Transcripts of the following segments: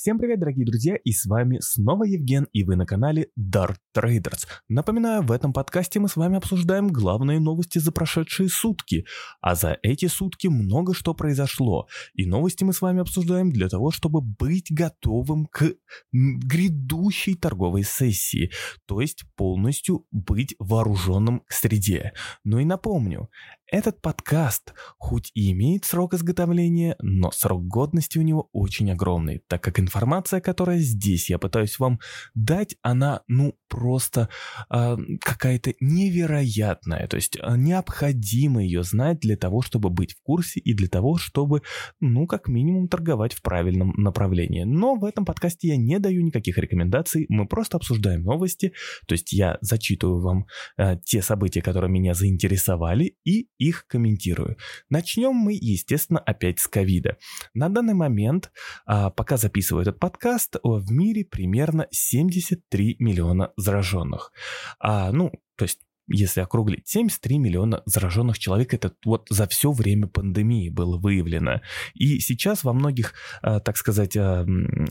Всем привет, дорогие друзья, и с вами снова Евген, и вы на канале Dart Traders. Напоминаю, в этом подкасте мы с вами обсуждаем главные новости за прошедшие сутки, а за эти сутки много что произошло, и новости мы с вами обсуждаем для того, чтобы быть готовым к грядущей торговой сессии, то есть полностью быть вооруженным к среде. Ну и напомню, этот подкаст хоть и имеет срок изготовления, но срок годности у него очень огромный, так как информация, которая здесь я пытаюсь вам дать, она, ну, просто э, какая-то невероятная. То есть э, необходимо ее знать для того, чтобы быть в курсе и для того, чтобы, ну, как минимум, торговать в правильном направлении. Но в этом подкасте я не даю никаких рекомендаций, мы просто обсуждаем новости, то есть я зачитываю вам э, те события, которые меня заинтересовали, и их комментирую. Начнем мы, естественно, опять с ковида. На данный момент, а, пока записываю этот подкаст, в мире примерно 73 миллиона зараженных. А, ну, то есть если округлить, 73 миллиона зараженных человек это вот за все время пандемии было выявлено. И сейчас во многих, э, так сказать, э,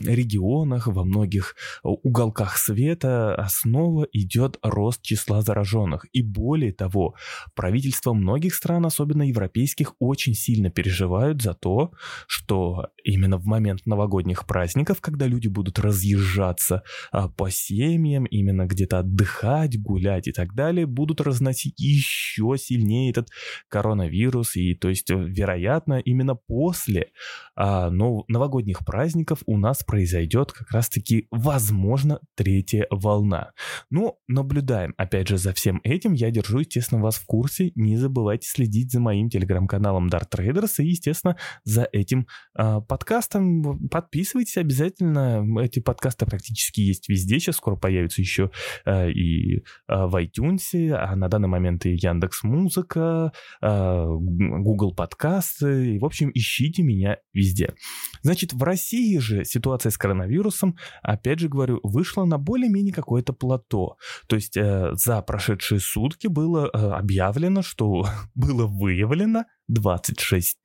регионах, во многих уголках света снова идет рост числа зараженных. И более того, правительства многих стран, особенно европейских, очень сильно переживают за то, что именно в момент новогодних праздников, когда люди будут разъезжаться по семьям, именно где-то отдыхать, гулять и так далее, будут будут разносить еще сильнее этот коронавирус. И то есть, вероятно, именно после а, нов- новогодних праздников у нас произойдет как раз-таки, возможно, третья волна. Но наблюдаем, опять же, за всем этим. Я держу, естественно, вас в курсе. Не забывайте следить за моим телеграм-каналом Dart Traders и, естественно, за этим а, подкастом. Подписывайтесь обязательно. Эти подкасты практически есть везде. Сейчас скоро появятся еще а, и а, в iTunes, а на данный момент и Яндекс Музыка, а, Google подкасты, и, в общем, ищите меня везде. Значит, в России же ситуация с коронавирусом, опять же говорю, вышла на более-менее какое-то плато. То есть э, за прошедшие сутки было э, объявлено, что было выявлено 26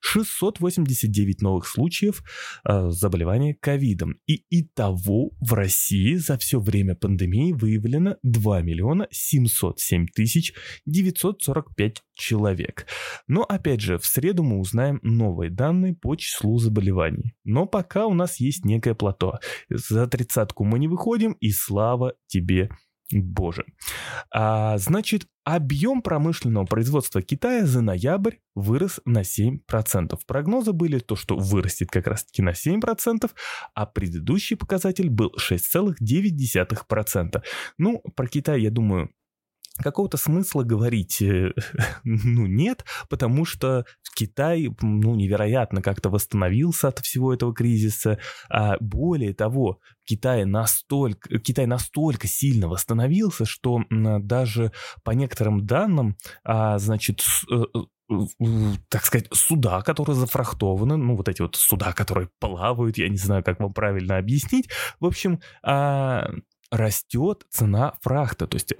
689 новых случаев э, заболевания ковидом. И итого в России за все время пандемии выявлено 2 миллиона 707 тысяч 945 человек. Но опять же, в среду мы узнаем новые данные по числу заболеваний. Но пока у нас есть некое плато. За тридцатку мы не выходим, и слава тебе, Боже. А, значит, объем промышленного производства Китая за ноябрь вырос на 7%. Прогнозы были то, что вырастет как раз-таки на 7%, а предыдущий показатель был 6,9%. Ну, про Китай, я думаю, какого-то смысла говорить э, ну, нет, потому что Китай ну, невероятно как-то восстановился от всего этого кризиса. А более того, Китай настолько, Китай настолько сильно восстановился, что даже по некоторым данным, а, значит, э, так сказать, суда, которые зафрахтованы, ну, вот эти вот суда, которые плавают, я не знаю, как вам правильно объяснить. В общем, а, растет цена фрахта. То есть,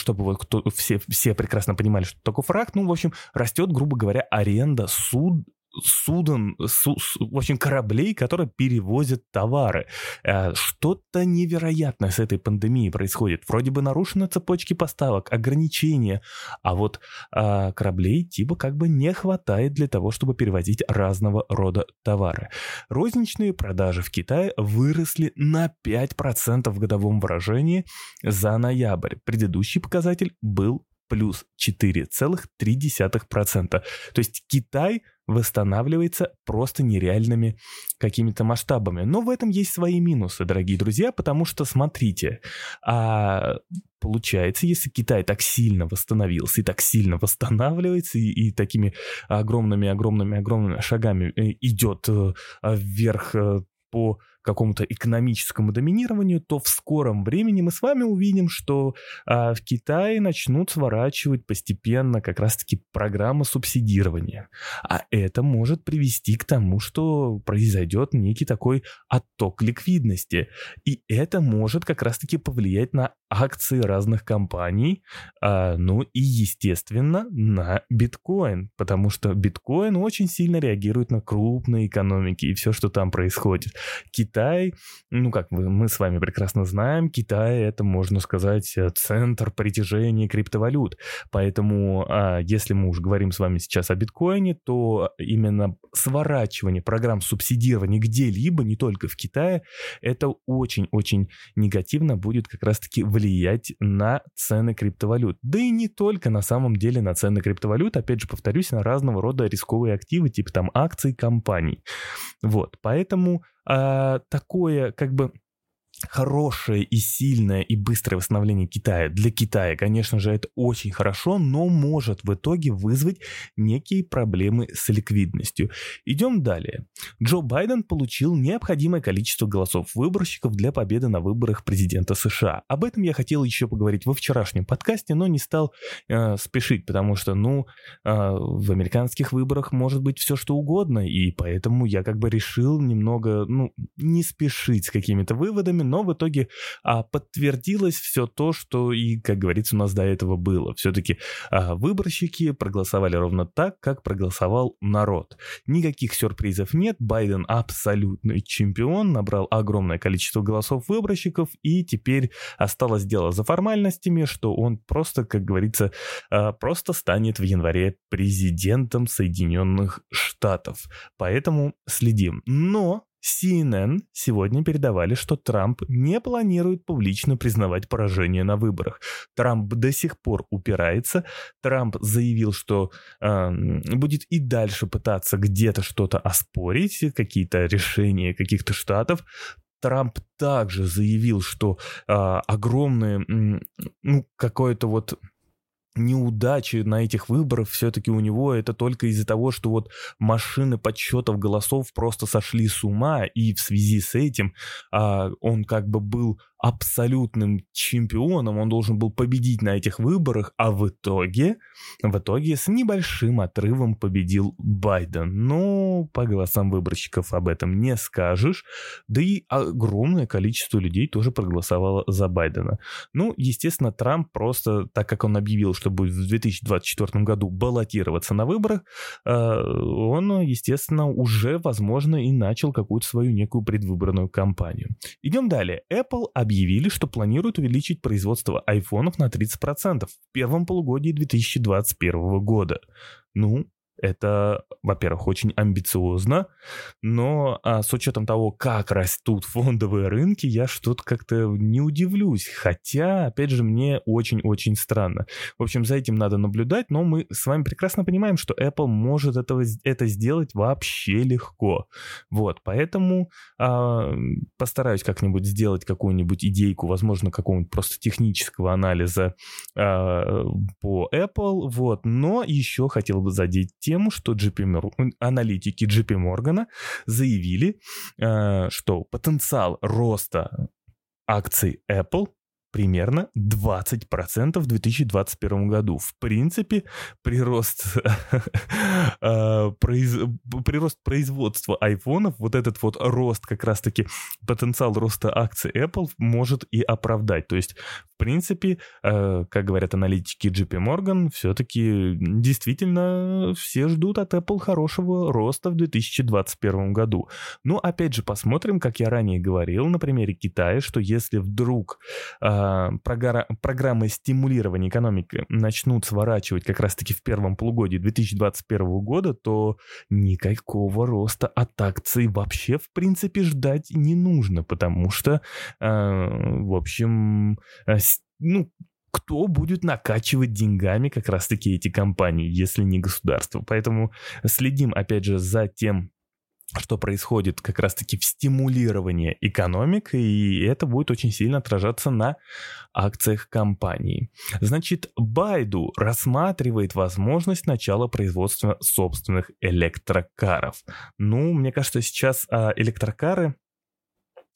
чтобы вот кто, все, все прекрасно понимали, что такое фрахт, ну, в общем, растет, грубо говоря, аренда суд, суден, су, в общем, кораблей, которые перевозят товары. Э, что-то невероятное с этой пандемией происходит. Вроде бы нарушены цепочки поставок, ограничения, а вот а, кораблей типа как бы не хватает для того, чтобы перевозить разного рода товары. Розничные продажи в Китае выросли на 5% в годовом выражении за ноябрь. Предыдущий показатель был плюс 4,3%. То есть Китай восстанавливается просто нереальными какими-то масштабами. Но в этом есть свои минусы, дорогие друзья, потому что, смотрите, а, получается, если Китай так сильно восстановился и так сильно восстанавливается и, и такими огромными-огромными-огромными шагами э, идет э, вверх э, по какому-то экономическому доминированию, то в скором времени мы с вами увидим, что а, в Китае начнут сворачивать постепенно как раз-таки программы субсидирования. А это может привести к тому, что произойдет некий такой отток ликвидности. И это может как раз-таки повлиять на акции разных компаний, а, ну и, естественно, на биткоин, потому что биткоин очень сильно реагирует на крупные экономики и все, что там происходит. Китай, ну как мы с вами прекрасно знаем, Китай это, можно сказать, центр притяжения криптовалют. Поэтому, а, если мы уже говорим с вами сейчас о биткоине, то именно сворачивание программ субсидирования где-либо, не только в Китае, это очень-очень негативно будет как раз-таки влиять на цены криптовалют. Да и не только на самом деле на цены криптовалют, опять же повторюсь, на разного рода рисковые активы, типа там акций компаний. Вот, поэтому э, такое как бы хорошее и сильное и быстрое восстановление Китая для Китая, конечно же, это очень хорошо, но может в итоге вызвать некие проблемы с ликвидностью. Идем далее. Джо Байден получил необходимое количество голосов выборщиков для победы на выборах президента США. Об этом я хотел еще поговорить во вчерашнем подкасте, но не стал э, спешить, потому что, ну, э, в американских выборах может быть все что угодно, и поэтому я как бы решил немного, ну, не спешить с какими-то выводами, но в итоге а, подтвердилось все то, что и, как говорится, у нас до этого было. Все-таки а, выборщики проголосовали ровно так, как проголосовал народ. Никаких сюрпризов нет, Байден абсолютный чемпион, набрал огромное количество голосов выборщиков, и теперь осталось дело за формальностями, что он просто, как говорится, а, просто станет в январе президентом Соединенных Штатов. Поэтому следим. Но CNN сегодня передавали, что Трамп не планирует публично признавать поражение на выборах. Трамп до сих пор упирается. Трамп заявил, что э, будет и дальше пытаться где-то что-то оспорить, какие-то решения каких-то штатов. Трамп также заявил, что э, огромное, ну, какое-то вот неудачи на этих выборах все-таки у него это только из-за того, что вот машины подсчетов голосов просто сошли с ума, и в связи с этим а, он как бы был абсолютным чемпионом, он должен был победить на этих выборах, а в итоге, в итоге с небольшим отрывом победил Байден. Но по голосам выборщиков об этом не скажешь, да и огромное количество людей тоже проголосовало за Байдена. Ну, естественно, Трамп просто, так как он объявил, что будет в 2024 году баллотироваться на выборах, э, он, естественно, уже, возможно, и начал какую-то свою некую предвыборную кампанию. Идем далее. Apple объявили, что планируют увеличить производство айфонов на 30% в первом полугодии 2021 года. Ну, это, во-первых, очень амбициозно, но а, с учетом того, как растут фондовые рынки, я что-то как-то не удивлюсь. Хотя, опять же, мне очень-очень странно. В общем, за этим надо наблюдать, но мы с вами прекрасно понимаем, что Apple может этого, это сделать вообще легко. Вот, поэтому а, постараюсь как-нибудь сделать какую-нибудь идейку, возможно, какого-нибудь просто технического анализа а, по Apple, вот, но еще хотел бы задеть тему, что GP, аналитики JP Morgan заявили, э, что потенциал роста акций Apple примерно 20% в 2021 году. В принципе, прирост, э, прирост производства айфонов, вот этот вот рост, как раз-таки потенциал роста акций Apple может и оправдать. То есть, в принципе, э, как говорят аналитики JP Morgan, все-таки действительно все ждут от Apple хорошего роста в 2021 году. Но опять же, посмотрим, как я ранее говорил на примере Китая, что если вдруг э, программы стимулирования экономики начнут сворачивать как раз-таки в первом полугодии 2021 года, то никакого роста от акций вообще в принципе ждать не нужно, потому что, а, в общем, а, ну, кто будет накачивать деньгами как раз-таки эти компании, если не государство. Поэтому следим, опять же, за тем, что происходит как раз-таки в стимулировании экономик, и это будет очень сильно отражаться на акциях компании. Значит, Байду рассматривает возможность начала производства собственных электрокаров. Ну, мне кажется, сейчас а, электрокары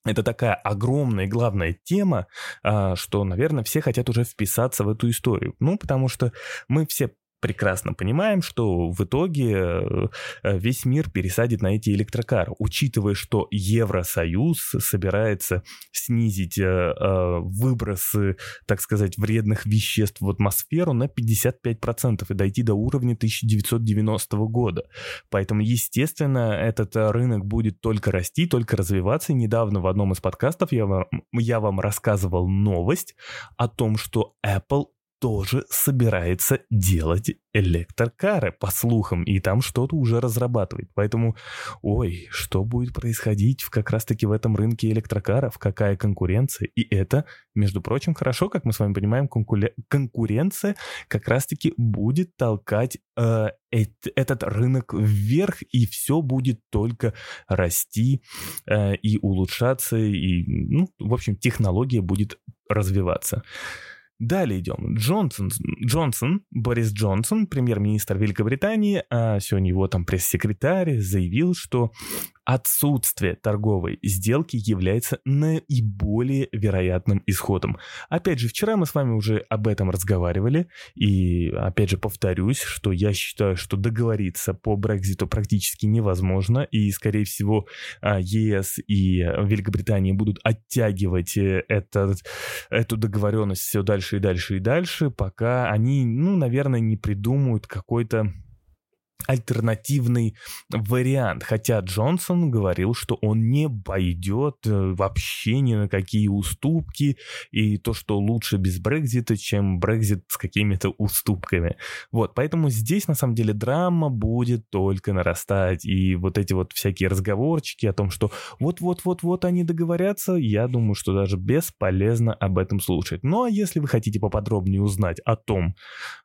это такая огромная и главная тема, а, что, наверное, все хотят уже вписаться в эту историю. Ну, потому что мы все прекрасно понимаем, что в итоге э, э, весь мир пересадит на эти электрокары, учитывая, что Евросоюз собирается снизить э, выбросы, так сказать, вредных веществ в атмосферу на 55% и дойти до уровня 1990 года. Поэтому, естественно, этот рынок будет только расти, только развиваться. И недавно в одном из подкастов я вам, я вам рассказывал новость о том, что Apple тоже собирается делать электрокары, по слухам, и там что-то уже разрабатывает. Поэтому, ой, что будет происходить как раз-таки в этом рынке электрокаров, какая конкуренция. И это, между прочим, хорошо, как мы с вами понимаем, конкуля... конкуренция как раз-таки будет толкать э, этот рынок вверх, и все будет только расти э, и улучшаться, и, ну, в общем, технология будет развиваться. Далее идем. Джонсон, Джонсон, Борис Джонсон, премьер-министр Великобритании, а сегодня его там пресс-секретарь заявил, что отсутствие торговой сделки является наиболее вероятным исходом. Опять же, вчера мы с вами уже об этом разговаривали, и опять же повторюсь, что я считаю, что договориться по Брекзиту практически невозможно, и, скорее всего, а, ЕС и Великобритания будут оттягивать э, этот, эту договоренность все дальше и дальше и дальше, пока они, ну, наверное, не придумают какой-то альтернативный вариант. Хотя Джонсон говорил, что он не пойдет э, вообще ни на какие уступки, и то, что лучше без Брекзита, чем Брекзит с какими-то уступками. Вот, поэтому здесь, на самом деле, драма будет только нарастать, и вот эти вот всякие разговорчики о том, что вот-вот-вот-вот они договорятся, я думаю, что даже бесполезно об этом слушать. Ну, а если вы хотите поподробнее узнать о том,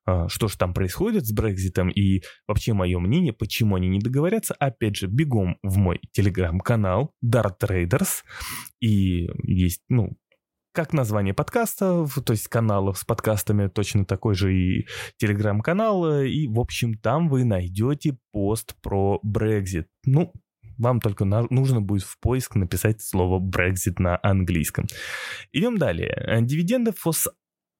а, что же там происходит с Брекзитом и вообще мое мнение, почему они не договорятся, опять же, бегом в мой телеграм-канал Dart Traders. И есть, ну, как название подкаста, то есть каналов с подкастами, точно такой же и телеграм-канал. И, в общем, там вы найдете пост про Brexit. Ну, вам только нужно будет в поиск написать слово Brexit на английском. Идем далее. Дивиденды ФОС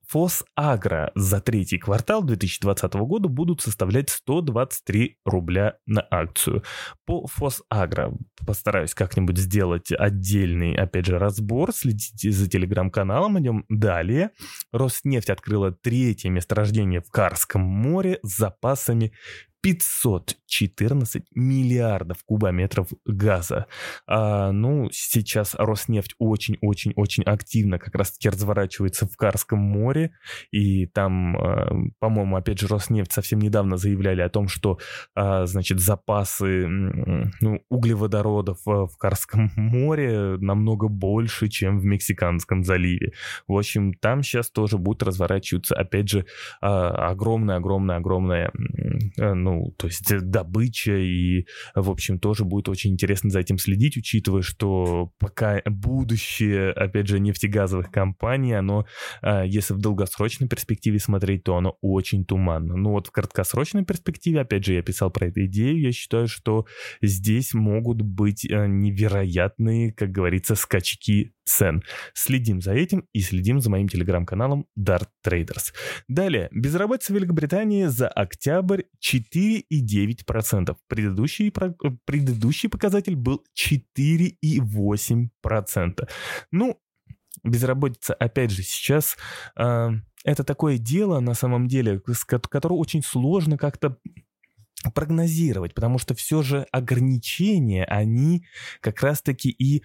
Фосагро за третий квартал 2020 года будут составлять 123 рубля на акцию. По Фосагро постараюсь как-нибудь сделать отдельный, опять же, разбор. Следите за телеграм-каналом, идем далее. Роснефть открыла третье месторождение в Карском море с запасами 514 миллиардов кубометров газа. А, ну, сейчас Роснефть очень-очень-очень активно как раз-таки разворачивается в Карском море, и там, а, по-моему, опять же, Роснефть совсем недавно заявляли о том, что, а, значит, запасы ну, углеводородов в Карском море намного больше, чем в Мексиканском заливе. В общем, там сейчас тоже будет разворачиваться, опять же, огромная-огромная-огромная, ну, то есть э, добыча, и, в общем, тоже будет очень интересно за этим следить, учитывая, что пока будущее, опять же, нефтегазовых компаний, оно, а, если в долгосрочной перспективе смотреть, то оно очень туманно. Ну вот в краткосрочной перспективе, опять же, я писал про эту идею, я считаю, что здесь могут быть э, невероятные, как говорится, скачки цен. Следим за этим и следим за моим телеграм-каналом Dart Traders. Далее, безработица в Великобритании за октябрь 4,9%. Предыдущий, предыдущий показатель был 4,8%. Ну, безработица, опять же, сейчас э, это такое дело, на самом деле, которое очень сложно как-то прогнозировать, потому что все же ограничения, они как раз-таки и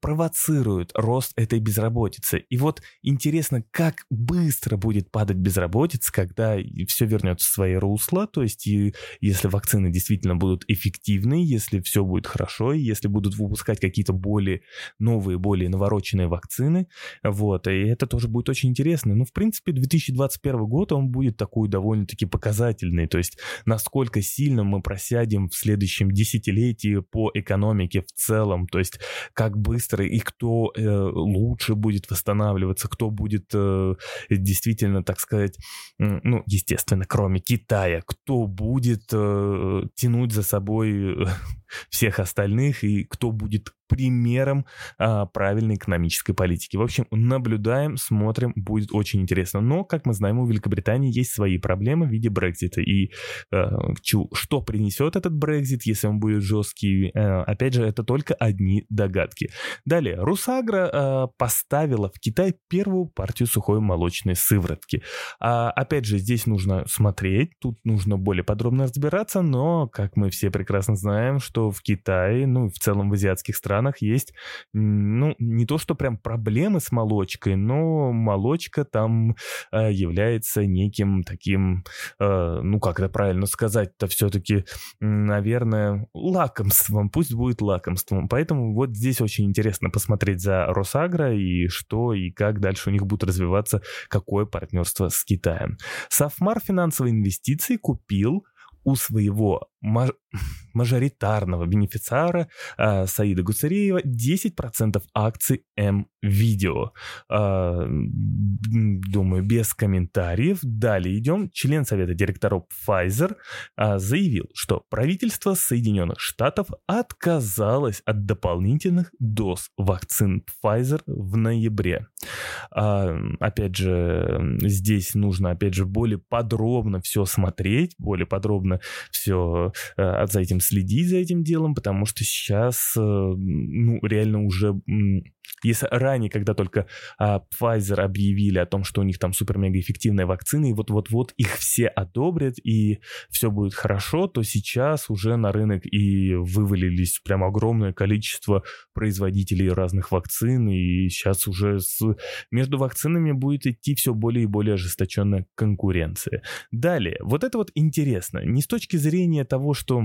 провоцируют рост этой безработицы. И вот интересно, как быстро будет падать безработица, когда все вернется в свои русла, то есть и если вакцины действительно будут эффективны, если все будет хорошо, если будут выпускать какие-то более новые, более навороченные вакцины, вот, и это тоже будет очень интересно. Ну, в принципе, 2021 год, он будет такой довольно-таки показательный, то есть насколько сильно мы просядем в следующем десятилетии по экономике в целом, то есть как быстро и кто э, лучше будет восстанавливаться, кто будет э, действительно, так сказать, ну, естественно, кроме Китая, кто будет э, тянуть за собой всех остальных и кто будет примером а, правильной экономической политики. В общем, наблюдаем, смотрим, будет очень интересно. Но, как мы знаем, у Великобритании есть свои проблемы в виде Брекзита. И а, что принесет этот Брекзит, если он будет жесткий, а, опять же, это только одни догадки. Далее, Русагра а, поставила в Китай первую партию сухой молочной сыворотки. А, опять же, здесь нужно смотреть, тут нужно более подробно разбираться, но, как мы все прекрасно знаем, что в Китае, ну и в целом в азиатских странах, есть, ну, не то что прям проблемы с молочкой, но молочка там э, является неким таким, э, ну, как это правильно сказать-то, все-таки, наверное, лакомством, пусть будет лакомством. Поэтому вот здесь очень интересно посмотреть за Росагро и что и как дальше у них будет развиваться, какое партнерство с Китаем. Софмар финансовые инвестиции купил у своего. мажоритарного бенефициара э, Саида Гуцериева 10% акций М-Видео. Э, думаю, без комментариев. Далее идем. Член Совета директоров Pfizer э, заявил, что правительство Соединенных Штатов отказалось от дополнительных доз вакцин Pfizer в ноябре. Э, опять же, здесь нужно, опять же, более подробно все смотреть, более подробно все за этим следить, за этим делом, потому что сейчас, э, ну, реально уже если ранее, когда только а, Pfizer объявили о том, что у них там супер-мега эффективная вакцина, и вот-вот-вот их все одобрят, и все будет хорошо, то сейчас уже на рынок и вывалились прям огромное количество производителей разных вакцин, и сейчас уже с... между вакцинами будет идти все более и более ожесточенная конкуренция. Далее, вот это вот интересно, не с точки зрения того, что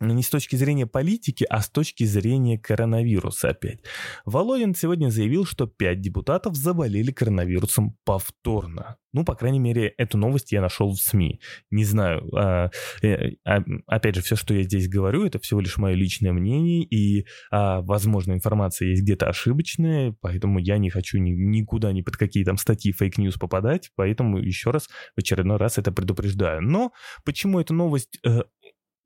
не с точки зрения политики, а с точки зрения коронавируса опять. Володин сегодня заявил, что пять депутатов заболели коронавирусом повторно. Ну, по крайней мере, эту новость я нашел в СМИ. Не знаю. А, э, а, опять же, все, что я здесь говорю, это всего лишь мое личное мнение, и, а, возможно, информация есть где-то ошибочная, поэтому я не хочу ни, никуда, ни под какие там статьи fake news попадать, поэтому еще раз, в очередной раз это предупреждаю. Но почему эта новость э,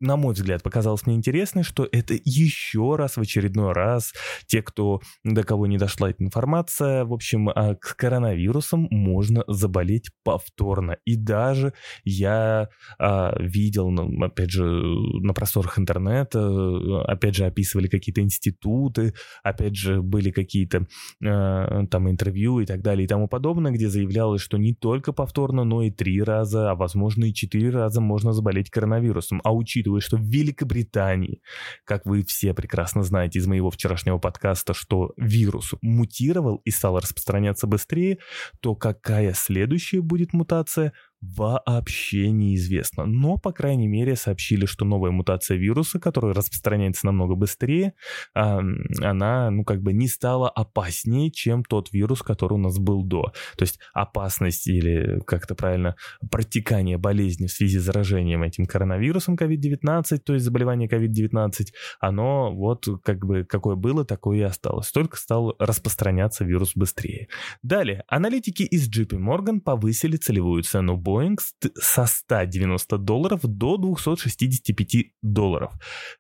на мой взгляд, показалось мне интересной, что это еще раз, в очередной раз, те, кто, до кого не дошла эта информация, в общем, а, к коронавирусам можно заболеть повторно. И даже я а, видел, ну, опять же, на просторах интернета, опять же, описывали какие-то институты, опять же, были какие-то а, там интервью и так далее и тому подобное, где заявлялось, что не только повторно, но и три раза, а возможно и четыре раза можно заболеть коронавирусом. А учитывая учитывая, что в Великобритании, как вы все прекрасно знаете из моего вчерашнего подкаста, что вирус мутировал и стал распространяться быстрее, то какая следующая будет мутация, вообще неизвестно. Но, по крайней мере, сообщили, что новая мутация вируса, которая распространяется намного быстрее, она, ну, как бы не стала опаснее, чем тот вирус, который у нас был до. То есть опасность или, как-то правильно, протекание болезни в связи с заражением этим коронавирусом COVID-19, то есть заболевание COVID-19, оно вот как бы какое было, такое и осталось. Только стал распространяться вирус быстрее. Далее, аналитики из JP Morgan повысили целевую цену Boeing со 190 долларов до 265 долларов.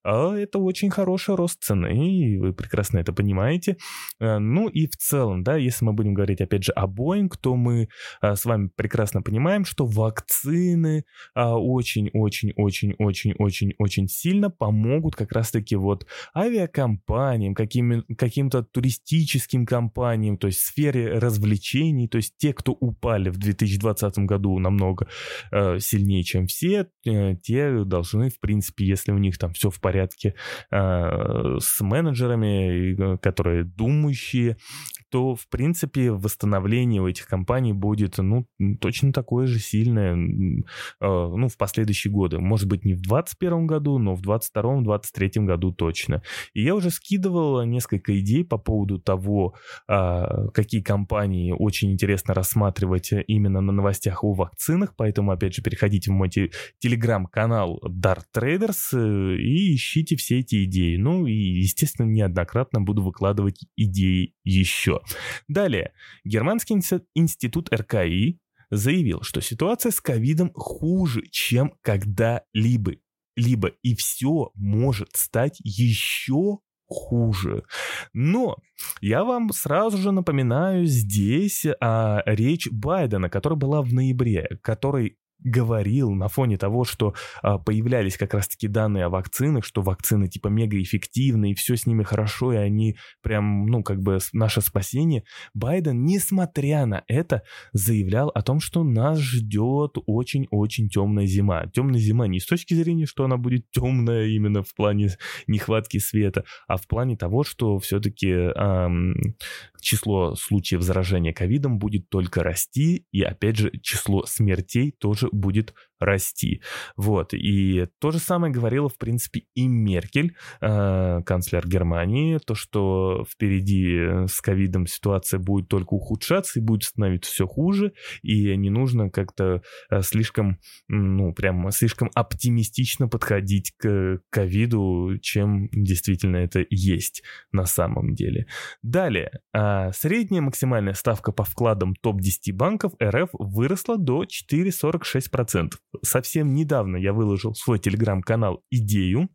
А это очень хороший рост цены, и вы прекрасно это понимаете. Э, ну и в целом, да, если мы будем говорить опять же о Boeing, то мы э, с вами прекрасно понимаем, что вакцины очень-очень-очень-очень-очень-очень сильно помогут как раз-таки вот авиакомпаниям, каким, каким-то туристическим компаниям, то есть сфере развлечений, то есть те, кто упали в 2020 году намного намного э, сильнее, чем все, э, те должны, в принципе, если у них там все в порядке э, с менеджерами, э, которые думающие, то, в принципе, восстановление у этих компаний будет, ну, точно такое же сильное, э, ну, в последующие годы. Может быть, не в 2021 году, но в 2022-2023 году точно. И я уже скидывал несколько идей по поводу того, э, какие компании очень интересно рассматривать именно на новостях о вакцинах, поэтому, опять же, переходите в мой телеграм-канал Dart Traders э, и ищите все эти идеи. Ну, и, естественно, неоднократно буду выкладывать идеи еще. Далее, Германский институт РКИ заявил, что ситуация с ковидом хуже, чем когда-либо. либо и все может стать еще хуже. Но я вам сразу же напоминаю здесь а, речь Байдена, которая была в ноябре, который говорил на фоне того, что а, появлялись как раз-таки данные о вакцинах, что вакцины типа мега эффективны, и все с ними хорошо, и они прям, ну, как бы наше спасение, Байден, несмотря на это, заявлял о том, что нас ждет очень-очень темная зима. Темная зима не с точки зрения, что она будет темная именно в плане нехватки света, а в плане того, что все-таки эм, число случаев заражения ковидом будет только расти, и опять же число смертей тоже будет расти. Вот. И то же самое говорила, в принципе, и Меркель, э, канцлер Германии, то, что впереди с ковидом ситуация будет только ухудшаться и будет становиться все хуже, и не нужно как-то э, слишком, ну, прям слишком оптимистично подходить к ковиду, чем действительно это есть на самом деле. Далее. Э, средняя максимальная ставка по вкладам топ-10 банков РФ выросла до 4,46% совсем недавно я выложил в свой телеграм-канал идею,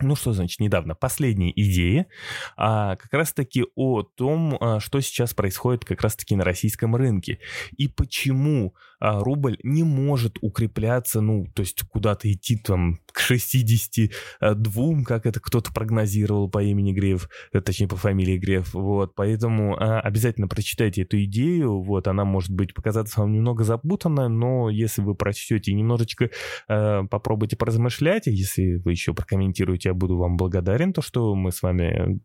ну, что значит недавно? Последняя идея а, как раз-таки о том, а, что сейчас происходит как раз-таки на российском рынке. И почему рубль не может укрепляться, ну, то есть куда-то идти там к 62, как это кто-то прогнозировал по имени Греф, э, точнее по фамилии Греф, вот, поэтому а, обязательно прочитайте эту идею, вот, она может быть показаться вам немного запутанная, но если вы прочтете и немножечко а, попробуйте поразмышлять, если вы еще прокомментируете, я буду вам благодарен, то, что мы с вами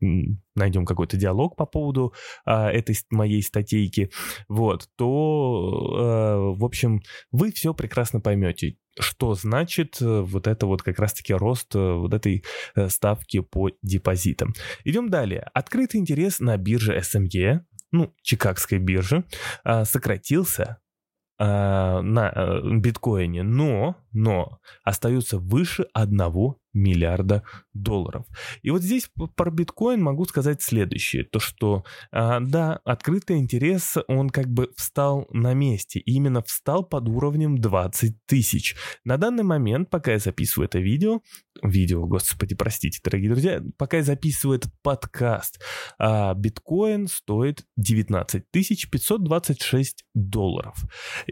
найдем какой-то диалог по поводу а, этой моей статейки, вот, то, а, в общем, вы все прекрасно поймете, что значит э, вот это вот как раз-таки рост э, вот этой э, ставки по депозитам. Идем далее. Открытый интерес на бирже SME, ну, Чикагской бирже, а, сократился на биткоине, но, но остается выше 1 миллиарда долларов. И вот здесь про биткоин могу сказать следующее, то что, а, да, открытый интерес, он как бы встал на месте, именно встал под уровнем 20 тысяч. На данный момент, пока я записываю это видео, видео, господи, простите, дорогие друзья, пока я записываю этот подкаст, а, биткоин стоит 19 526 долларов.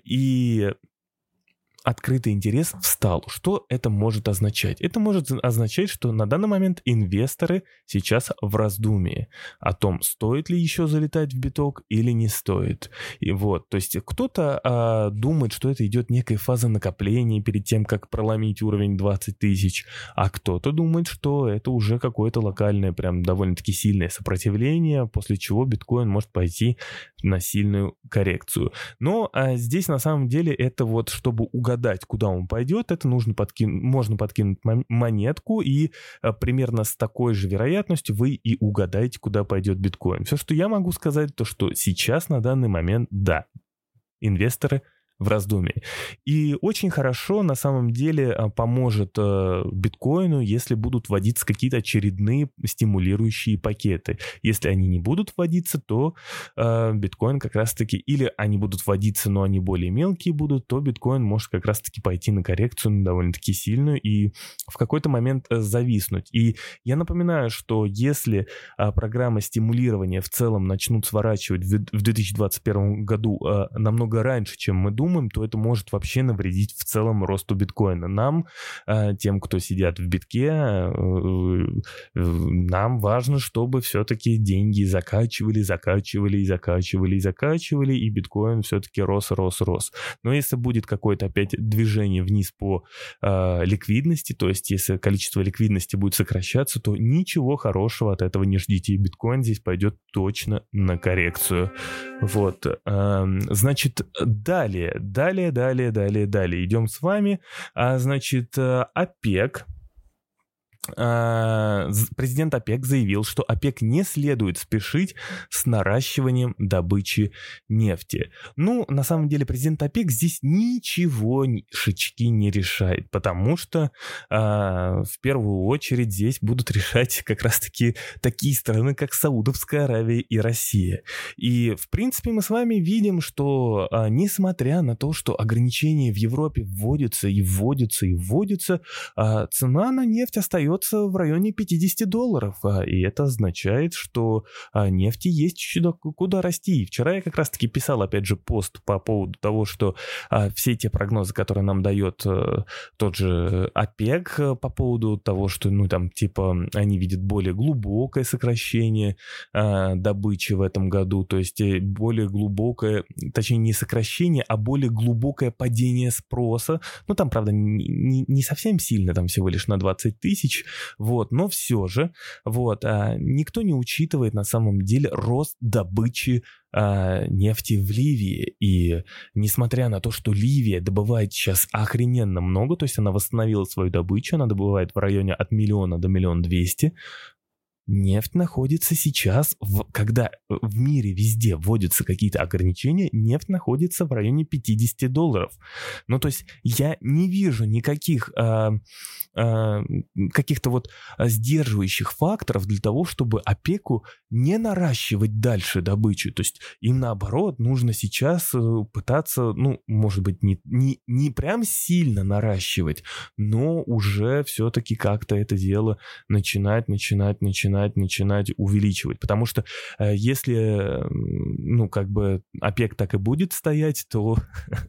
И открытый интерес встал. Что это может означать? Это может означать, что на данный момент инвесторы сейчас в раздумии о том, стоит ли еще залетать в биток или не стоит. И вот, то есть кто-то а, думает, что это идет некая фаза накопления перед тем, как проломить уровень 20 тысяч, а кто-то думает, что это уже какое-то локальное, прям довольно-таки сильное сопротивление, после чего биткоин может пойти на сильную коррекцию. Но а, здесь на самом деле это вот, чтобы угадать угадать, куда он пойдет, это нужно подкинуть, можно подкинуть монетку, и а, примерно с такой же вероятностью вы и угадаете, куда пойдет биткоин. Все, что я могу сказать, то что сейчас на данный момент, да, инвесторы – в раздумье. И очень хорошо на самом деле а, поможет э, биткоину, если будут вводиться какие-то очередные стимулирующие пакеты. Если они не будут вводиться, то э, биткоин как раз-таки, или они будут вводиться, но они более мелкие будут, то биткоин может как раз-таки пойти на коррекцию довольно-таки сильную и в какой-то момент э, зависнуть. И я напоминаю, что если а, программы стимулирования в целом начнут сворачивать в 2021 году намного раньше, чем мы думаем, думаем, то это может вообще навредить в целом росту биткоина. Нам, э, тем, кто сидят в битке, э, нам важно, чтобы все-таки деньги закачивали, закачивали и закачивали и закачивали, и биткоин все-таки рос, рос, рос. Но если будет какое-то опять движение вниз по э, ликвидности, то есть если количество ликвидности будет сокращаться, то ничего хорошего от этого не ждите. И биткоин здесь пойдет точно на коррекцию. Вот. Э, значит, далее, далее, далее, далее, далее. Идем с вами. А, значит, э, ОПЕК президент ОПЕК заявил, что ОПЕК не следует спешить с наращиванием добычи нефти. Ну, на самом деле, президент ОПЕК здесь ничего шички не решает, потому что э, в первую очередь здесь будут решать как раз-таки такие страны, как Саудовская Аравия и Россия. И, в принципе, мы с вами видим, что э, несмотря на то, что ограничения в Европе вводятся и вводятся и вводятся, э, цена на нефть остается остается в районе 50 долларов, а, и это означает, что а, нефти есть чуть куда расти. И вчера я как раз-таки писал, опять же, пост по поводу того, что а, все те прогнозы, которые нам дает а, тот же ОПЕК а, по поводу того, что, ну, там, типа, они видят более глубокое сокращение добычи в этом году, то есть э, более глубокое, точнее, не сокращение, а более глубокое падение спроса. Ну, там, правда, не, не совсем сильно, там всего лишь на 20 тысяч, вот, но все же, вот, а, никто не учитывает на самом деле рост добычи а, нефти в Ливии. И несмотря на то, что Ливия добывает сейчас охрененно много, то есть она восстановила свою добычу, она добывает в районе от миллиона до миллиона двести, Нефть находится сейчас, в, когда в мире везде вводятся какие-то ограничения, нефть находится в районе 50 долларов. Ну, то есть я не вижу никаких э, э, каких-то вот сдерживающих факторов для того, чтобы ОПЕКу не наращивать дальше добычу. То есть им наоборот нужно сейчас э, пытаться, ну, может быть, не, не, не прям сильно наращивать, но уже все-таки как-то это дело начинать, начинать, начинать начинать, начинать увеличивать. Потому что э, если, ну, как бы ОПЕК так и будет стоять, то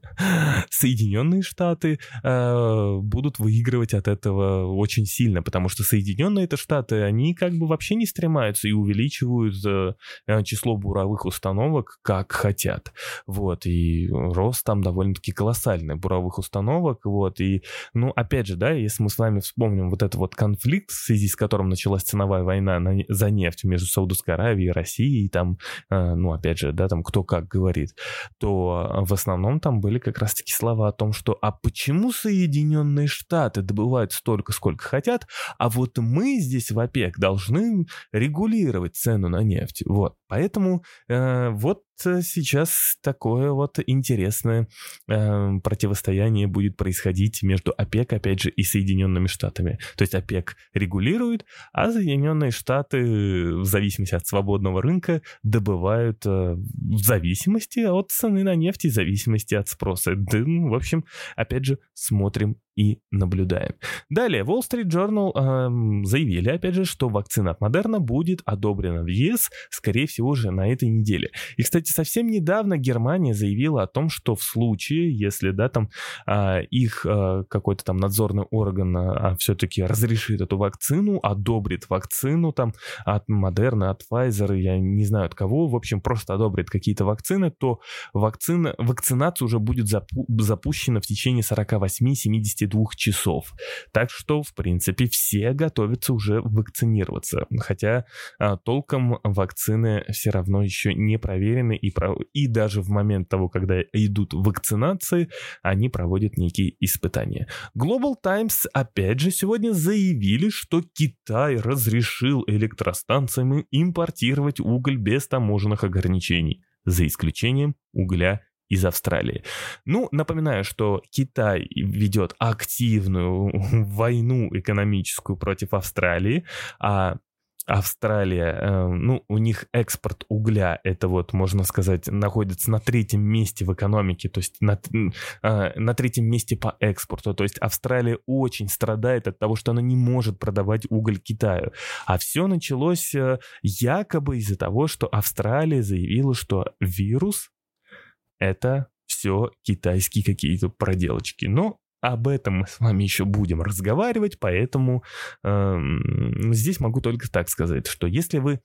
Соединенные Штаты э, будут выигрывать от этого очень сильно, потому что Соединенные это Штаты, они как бы вообще не стремаются и увеличивают э, число буровых установок как хотят. Вот, и рост там довольно-таки колоссальный буровых установок, вот, и, ну, опять же, да, если мы с вами вспомним вот этот вот конфликт, в связи с которым началась ценовая война на, за нефть между Саудовской Аравией и Россией, там, э, ну, опять же, да, там кто как говорит, то в основном там были как раз-таки слова о том, что а почему Соединенные Штаты добывают столько, сколько хотят, а вот мы здесь в ОПЕК должны регулировать цену на нефть. Вот, поэтому э, вот сейчас такое вот интересное э, противостояние будет происходить между ОПЕК, опять же, и Соединенными Штатами. То есть ОПЕК регулирует, а Соединенные Штаты в зависимости от свободного рынка добывают э, в зависимости от цены на нефть и в зависимости от спроса. Да, ну, в общем, опять же, смотрим и наблюдаем. Далее, Wall Street Journal эм, заявили, опять же, что вакцина от Модерна будет одобрена в ЕС, скорее всего, уже на этой неделе. И, кстати, совсем недавно Германия заявила о том, что в случае, если, да, там э, их э, какой-то там надзорный орган э, все-таки разрешит эту вакцину, одобрит вакцину там от Модерна, от Pfizer, я не знаю от кого, в общем, просто одобрит какие-то вакцины, то вакцина, вакцинация уже будет запу- запущена в течение 48-72 двух часов. Так что, в принципе, все готовятся уже вакцинироваться. Хотя а, толком вакцины все равно еще не проверены и, про... и даже в момент того, когда идут вакцинации, они проводят некие испытания. Global Times опять же сегодня заявили, что Китай разрешил электростанциям импортировать уголь без таможенных ограничений, за исключением угля из Австралии. Ну, напоминаю, что Китай ведет активную войну экономическую против Австралии, а Австралия, э, ну, у них экспорт угля, это вот, можно сказать, находится на третьем месте в экономике, то есть на, э, на третьем месте по экспорту. То есть Австралия очень страдает от того, что она не может продавать уголь Китаю. А все началось э, якобы из-за того, что Австралия заявила, что вирус это все китайские какие-то проделочки. Но об этом мы с вами еще будем разговаривать, поэтому э, здесь могу только так сказать, что если вы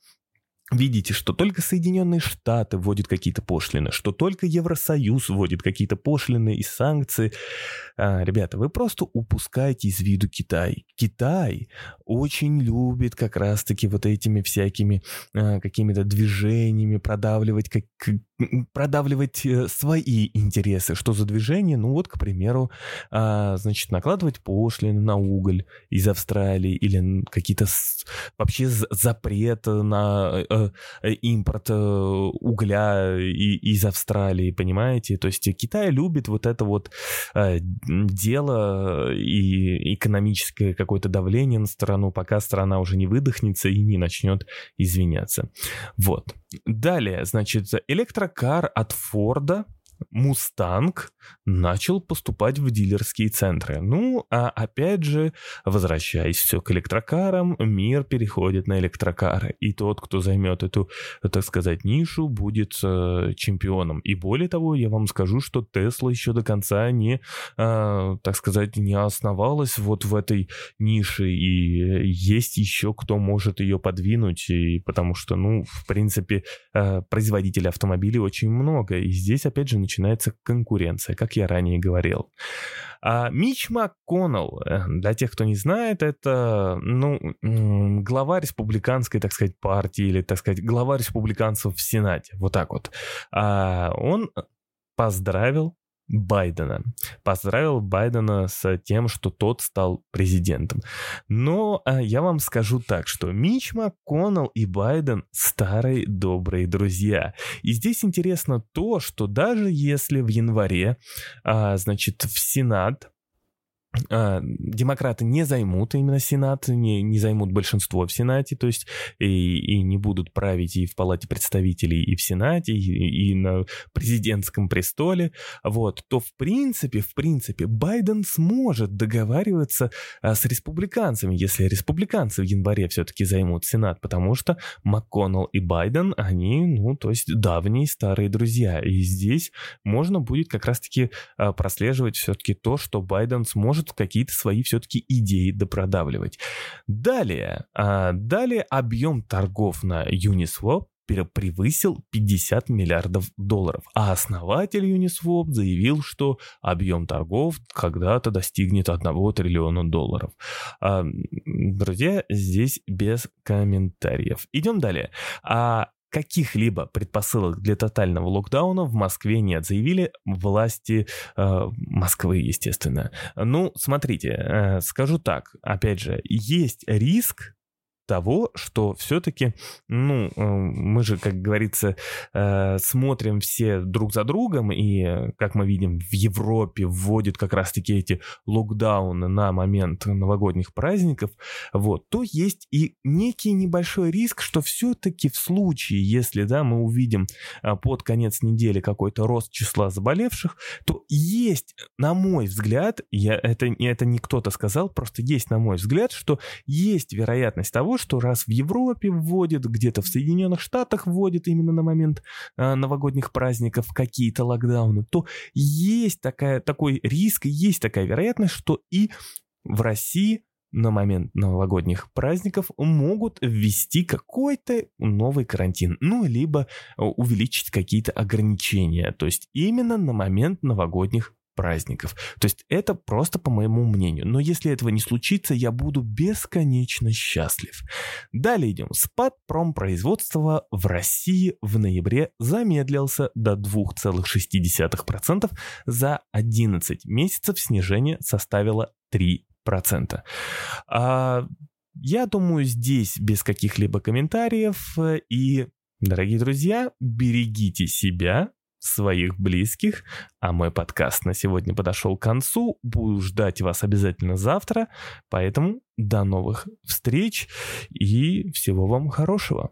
видите, что только Соединенные Штаты вводят какие-то пошлины, что только Евросоюз вводит какие-то пошлины и санкции. А, ребята, вы просто упускаете из виду Китай. Китай очень любит как раз-таки вот этими всякими а, какими-то движениями продавливать как, продавливать э, свои интересы. Что за движение? Ну вот, к примеру, а, значит, накладывать пошлины на уголь из Австралии или какие-то вообще запрет на э, э, импорт угля из Австралии, понимаете? То есть Китай любит вот это вот дело и экономическое какое-то давление на страну, пока страна уже не выдохнется и не начнет извиняться. Вот. Далее, значит, электрокар от Форда Мустанг начал поступать в дилерские центры. Ну, а опять же, возвращаясь все к электрокарам, мир переходит на электрокары. И тот, кто займет эту, так сказать, нишу, будет э, чемпионом. И более того, я вам скажу, что Тесла еще до конца не, э, так сказать, не основалась вот в этой нише. И есть еще кто может ее подвинуть. И потому что, ну, в принципе, э, производителей автомобилей очень много. И здесь, опять же, начинается конкуренция, как я ранее говорил. А Мич МакКоннелл, э, для тех, кто не знает, это ну, глава республиканской, так сказать, партии, или, так сказать, глава республиканцев в Сенате, вот так вот. А он поздравил Байдена. Поздравил Байдена с тем, что тот стал президентом. Но а, я вам скажу так, что Мич МакКоннелл и Байден старые добрые друзья. И здесь интересно то, что даже если в январе, а, значит, в Сенат демократы не займут именно Сенат, не, не займут большинство в Сенате, то есть и, и не будут править и в Палате представителей, и в Сенате, и, и на президентском престоле, вот, то в принципе, в принципе, Байден сможет договариваться а, с республиканцами, если республиканцы в январе все-таки займут Сенат, потому что МакКоннелл и Байден, они, ну, то есть давние старые друзья, и здесь можно будет как раз-таки а, прослеживать все-таки то, что Байден сможет может какие-то свои все-таки идеи допродавливать. Далее, а, далее объем торгов на Uniswap превысил 50 миллиардов долларов, а основатель Uniswap заявил, что объем торгов когда-то достигнет 1 триллиона долларов. А, друзья, здесь без комментариев. Идем далее. А каких-либо предпосылок для тотального локдауна в Москве нет, заявили власти э, Москвы, естественно. Ну, смотрите, э, скажу так, опять же, есть риск того, что все-таки, ну, э, мы же, как говорится, э, смотрим все друг за другом, и, как мы видим, в Европе вводят как раз-таки эти локдауны на момент новогодних праздников, вот, то есть и некий небольшой риск, что все-таки в случае, если, да, мы увидим э, под конец недели какой-то рост числа заболевших, то есть, на мой взгляд, я, это, это не кто-то сказал, просто есть, на мой взгляд, что есть вероятность того, что раз в Европе вводят, где-то в Соединенных Штатах вводят именно на момент э, новогодних праздников какие-то локдауны, то есть такая, такой риск, есть такая вероятность, что и в России на момент новогодних праздников могут ввести какой-то новый карантин, ну, либо э, увеличить какие-то ограничения, то есть именно на момент новогодних праздников. То есть это просто по моему мнению. Но если этого не случится, я буду бесконечно счастлив. Далее идем. Спад промпроизводства в России в ноябре замедлился до 2,6%. За 11 месяцев снижение составило 3%. А, я думаю, здесь без каких-либо комментариев. И, дорогие друзья, берегите себя, своих близких. А мой подкаст на сегодня подошел к концу. Буду ждать вас обязательно завтра. Поэтому до новых встреч и всего вам хорошего.